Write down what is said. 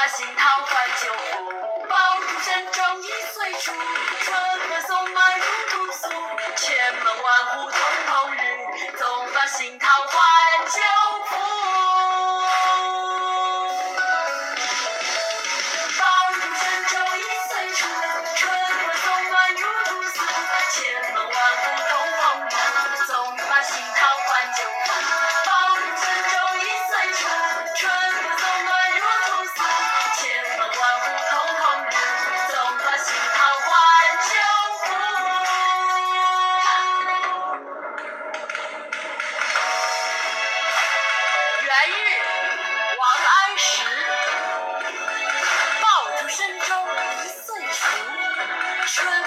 把新桃换旧符。爆竹声中一岁除，春风送暖入屠苏，千门万户曈曈日，总把新桃换元日王安石爆竹声中一岁除春